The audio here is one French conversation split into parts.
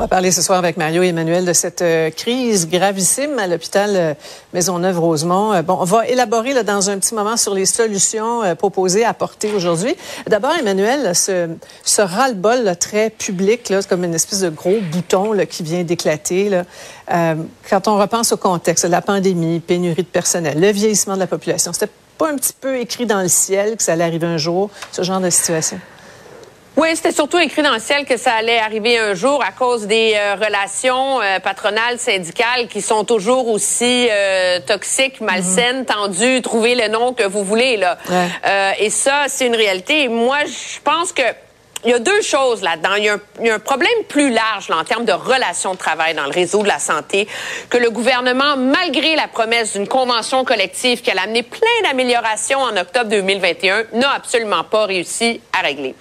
On va parler ce soir avec Mario et Emmanuel de cette euh, crise gravissime à l'hôpital euh, Maisonneuve-Rosemont. Euh, bon, on va élaborer là, dans un petit moment sur les solutions proposées, apportées aujourd'hui. D'abord, Emmanuel, ce, ras-le-bol très public, là, comme une espèce de gros bouton qui vient d'éclater. quand on repense au contexte, la pandémie, pénurie de personnel, le vieillissement de la population, c'était pas un petit peu écrit dans le ciel que ça allait arriver un jour, ce genre de situation? Oui, c'était surtout écrit dans le ciel que ça allait arriver un jour à cause des euh, relations euh, patronales, syndicales qui sont toujours aussi euh, toxiques, malsaines, tendues, trouvez le nom que vous voulez. Là. Ouais. Euh, et ça, c'est une réalité. Moi, je pense que il y a deux choses là-dedans. Il y, a un, il y a un problème plus large là, en termes de relations de travail dans le réseau de la santé que le gouvernement, malgré la promesse d'une convention collective qui a amené plein d'améliorations en octobre 2021, n'a absolument pas réussi à régler.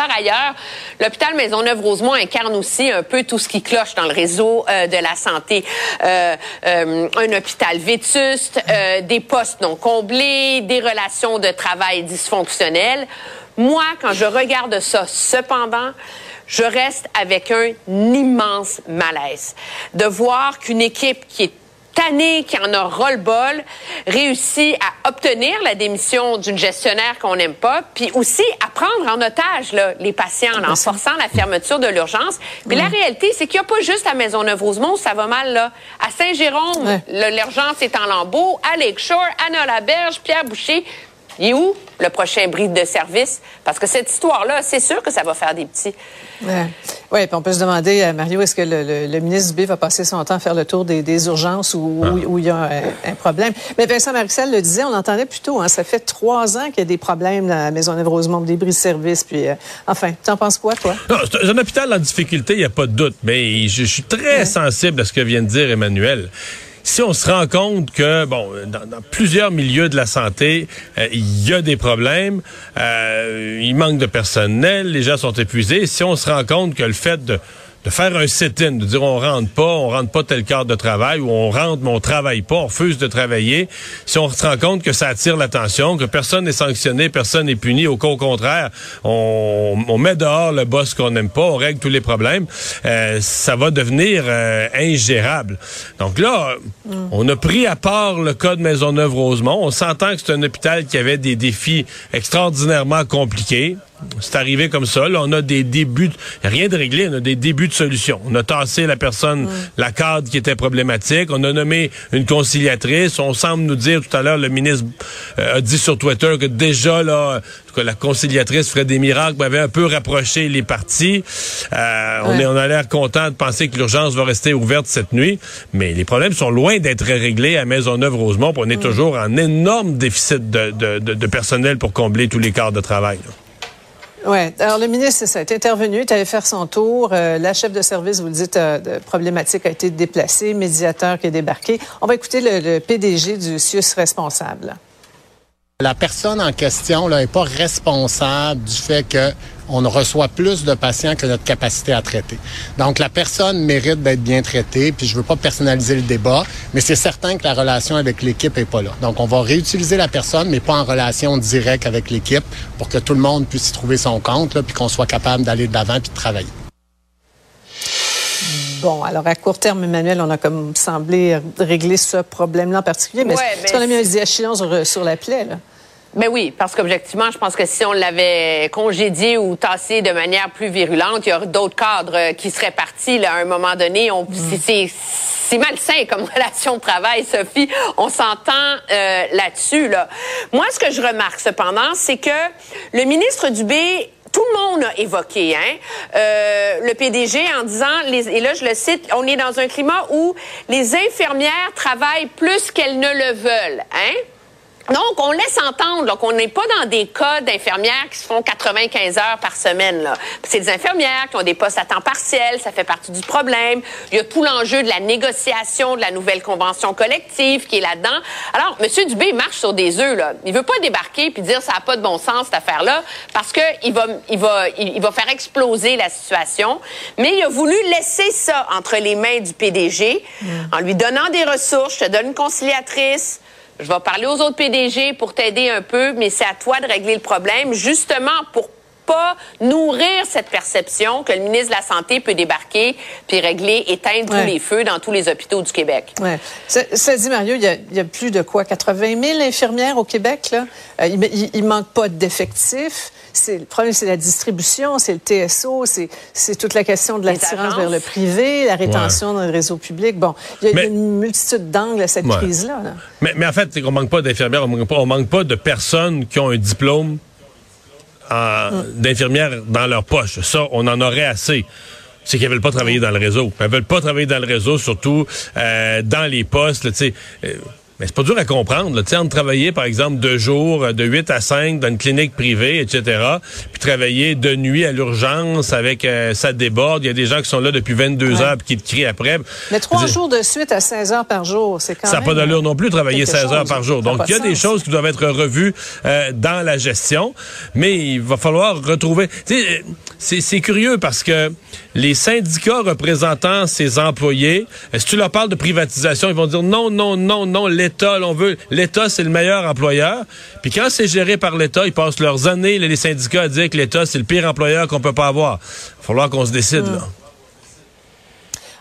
Par ailleurs, l'hôpital Maisonneuve-Rosemont incarne aussi un peu tout ce qui cloche dans le réseau euh, de la santé. Euh, euh, un hôpital vétuste, euh, des postes non comblés, des relations de travail dysfonctionnelles. Moi, quand je regarde ça, cependant, je reste avec un immense malaise de voir qu'une équipe qui est tannée, qui en a ras-le-bol, réussit à obtenir la démission d'une gestionnaire qu'on n'aime pas, puis aussi à prendre en otage là, les patients là, en forçant la fermeture de l'urgence. Puis la réalité, c'est qu'il n'y a pas juste à Maisonneuve-Rosemont ça va mal. Là. À Saint-Jérôme, l'urgence est en lambeaux. À Lakeshore, Anna Laberge, Pierre Boucher. Il est où le prochain bris de service? Parce que cette histoire-là, c'est sûr que ça va faire des petits. Ouais. Oui, puis on peut se demander, euh, Mario, est-ce que le, le- le ministre Dubé va passer son temps à faire le tour des, des urgences où, où- où il y a un, un problème? Mais Vincent Marixel le disait, on l'entendait plus tôt, hein, ça fait trois ans qu'il y a des problèmes là, à Maisonneuve-Rosemont, des bris de service. Puis, euh, enfin, tu en penses quoi, toi? Non, c'est un hôpital en difficulté, il n'y a pas de doute, mais je, je suis très sensible à ce que vient de dire Emmanuel. Si on se rend compte que, bon, dans, plusieurs milieux de la santé, euh, il y a des problèmes, euh, il manque de personnel, les gens sont épuisés. Si on se rend compte que le fait de, de faire un sit-in, de dire on rentre pas, on rentre pas tel cadre de travail, ou on rentre mais on travaille pas, on refuse de travailler, si on se rend compte que ça attire l'attention, que personne n'est sanctionné, personne n'est puni, au contraire, on, on met dehors le boss qu'on n'aime pas, on règle tous les problèmes, euh, ça va devenir euh, ingérable. Donc là, on a pris à part le cas de Maisonneuve-Rosemont. On s'entend que c'est un hôpital qui avait des défis extraordinairement compliqués. C'est arrivé comme ça. Là, on a des débuts, de- rien de réglé, on a des débuts de solutions. On a tassé la personne, la cadre qui était problématique. On a nommé une conciliatrice. On semble nous dire tout à l'heure, le ministre euh, a dit sur Twitter que déjà là, que la conciliatrice ferait des miracles, avait un peu rapproché les partis. Euh, On, est, on a l'air content de penser que l'urgence va rester ouverte cette nuit, mais les problèmes sont loin d'être réglés à Maisonneuve-Rosemont. On est toujours en énorme déficit de, de- de- de personnel pour combler tous les quarts de travail. là. Oui. Alors, le ministre, ça, est intervenu, est allé faire son tour. Euh, la chef de service, vous le dites, euh, de problématique a été déplacée, médiateur qui est débarqué. On va écouter le, le PDG du CIUS responsable. La personne en question n'est pas responsable du fait que on reçoit plus de patients que notre capacité à traiter. Donc, la personne mérite d'être bien traitée, puis je veux pas personnaliser le débat, mais c'est certain que la relation avec l'équipe est pas là. Donc, on va réutiliser la personne, mais pas en relation directe avec l'équipe pour que tout le monde puisse y trouver son compte, là, puis qu'on soit capable d'aller de l'avant puis de travailler. Bon, alors à court terme, Emmanuel, on a comme semblé régler ce problème-là en particulier, mais Ouais, est-ce mais qu'on a mis un sur, sur la plaie, là? Ben oui, parce qu'objectivement, je pense que si on l'avait congédié ou tassé de manière plus virulente, il y aurait d'autres cadres euh, qui seraient partis là, à un moment donné. On, c'est- c'est, c'est malsain comme relation de travail, Sophie. On s'entend euh, là-dessus. Là. Moi, ce que je remarque cependant, c'est que le ministre Dubé tout le monde a évoqué hein, euh, le PDG en disant, les, et là je le cite, on est dans un climat où les infirmières travaillent plus qu'elles ne le veulent. Hein? Donc, on laisse entendre qu'on n'est pas dans des cas d'infirmières qui se font 95 heures par semaine. C'est des infirmières qui ont des postes à temps partiel, ça fait partie du problème. Il y a tout l'enjeu de la négociation de la nouvelle convention collective qui est là-dedans. Alors, M. Dubé marche sur des œufs. Là. Il veut pas débarquer puis dire ça n'a pas de bon sens cette affaire-là parce que il va, il va, il, il va faire exploser la situation. Mais il a voulu laisser ça entre les mains du PDG en lui donnant des ressources. Je te donne une conciliatrice. Je vais parler aux autres PDG pour t'aider un peu, mais c'est à toi de régler le problème, justement pour pas nourrir cette perception que le ministre de la Santé peut débarquer puis régler, éteindre Ouais. tous les feux dans tous les hôpitaux du Québec. Ouais. Ça, ça dit, Mario, il y, a, il y a plus de quoi? 80 000 infirmières au Québec, là? Euh, il, il, il manque pas d'effectifs. C'est, le problème, c'est la distribution, c'est le TSO, c'est, c'est toute la question de l'attirance vers le privé, la rétention dans le réseau public. Bon, il y a, y une multitude d'angles à cette Ouais. crise-là. là. Mais, mais en fait, c'est qu'on manque pas d'infirmières, on manque pas, on manque pas de personnes qui ont un diplôme d'infirmières dans leur poche. Ça, on en aurait assez. C'est qu'elles veulent pas travailler dans le réseau. Elles veulent pas travailler dans le réseau, surtout euh, dans les postes. Euh, mais c'est pas dur à comprendre. Là, entre travailler, par exemple, deux jours, euh, de 8 à 5 dans une clinique privée, etc., puis travailler de nuit à l'urgence avec euh, ça déborde. Il y a des gens qui sont là depuis 22 Ouais. heures puis qui te crient après. Mais trois jours de suite à 16 heures par jour, c'est quand ça n'a même... pas d'allure non plus, travailler quelque 16 heures par jour. Donc, il y a de des choses qui doivent être revues euh, dans la gestion, mais il va falloir retrouver... Euh, c'est c'est curieux parce que les syndicats représentant ces employés, euh, si tu leur parles de privatisation, ils vont dire non, non, non, non, l'État, là, on veut... L'État, c'est le meilleur employeur. Puis quand c'est géré par l'État, ils passent leurs années, les syndicats, à dire que l'État, c'est le pire employeur qu'on peut pas avoir. Il va falloir qu'on se décide, là.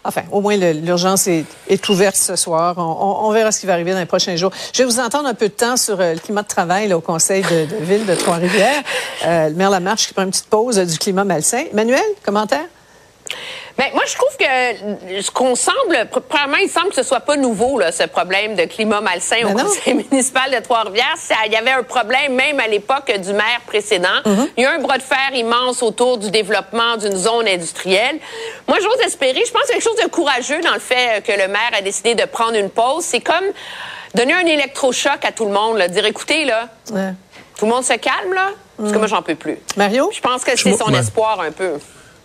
Enfin, au moins, l'urgence est, est ouverte ce soir. On, on- on verra ce qui va arriver dans les prochains jours. Je vais vous entendre un peu de temps sur euh, le climat de travail là, au Conseil de, de ville de Trois-Rivières. Euh, le maire Lamarche qui prend une petite pause euh, du climat malsain. Manuel, commentaire? Ben, moi, je trouve que ce qu'on semble, pr- premièrement, il semble que ce soit pas nouveau, là, ce problème de climat malsain au Ben non. conseil municipal de Trois-Rivières. Ça- Il y avait un problème même à l'époque du maire précédent. Mm-hmm. Il y a eu un bras de fer immense autour du développement d'une zone industrielle. Moi, j'ose espérer, je pense qu'il y a quelque chose de courageux dans le fait que le maire a décidé de prendre une pause. C'est comme donner un électrochoc à tout le monde, là, dire, écoutez, là, Ouais. tout le monde se calme, là, parce que Mm. moi, j'en peux plus. Mario? Je pense que c'est son Ouais. espoir un peu.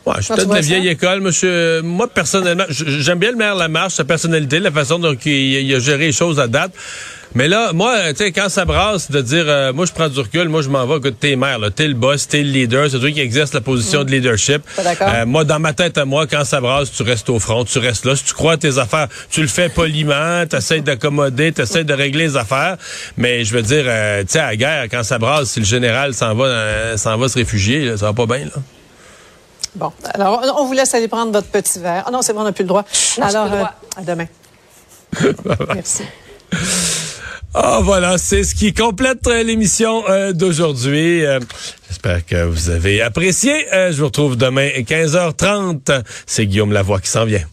Ouais, je suis peut-être de la vieille ça? école, monsieur. Moi, personnellement, j'aime bien le maire Lamarche, sa personnalité, la façon dont il, a géré les choses à date. Mais là, moi, tu sais, quand ça brasse de dire, euh, moi, je prends du recul, moi, je m'en vais, écoute, t'es maire, là, t'es le boss, t'es le leader, c'est toi qui exerce la position de leadership. Euh, moi, dans ma tête à moi, quand ça brasse, tu restes au front, tu restes là. Si tu crois à tes affaires, tu le fais poliment, t'essayes d'accommoder, t'essayes de régler les affaires. Mais je veux dire, euh, tu sais, à la guerre, quand ça brasse, si le général s'en va, euh, s'en va se réfugier, là, ça va pas bien, là. Bon, alors, on vous laisse aller prendre votre petit verre. Ah non, c'est bon, on n'a plus le droit. Non, alors, le droit. euh, à demain. Merci. Ah voilà, c'est ce qui complète euh, l'émission euh, d'aujourd'hui. Euh, J'espère que vous avez apprécié. Euh, je vous retrouve demain à 15h30. C'est Guillaume Lavoie qui s'en vient.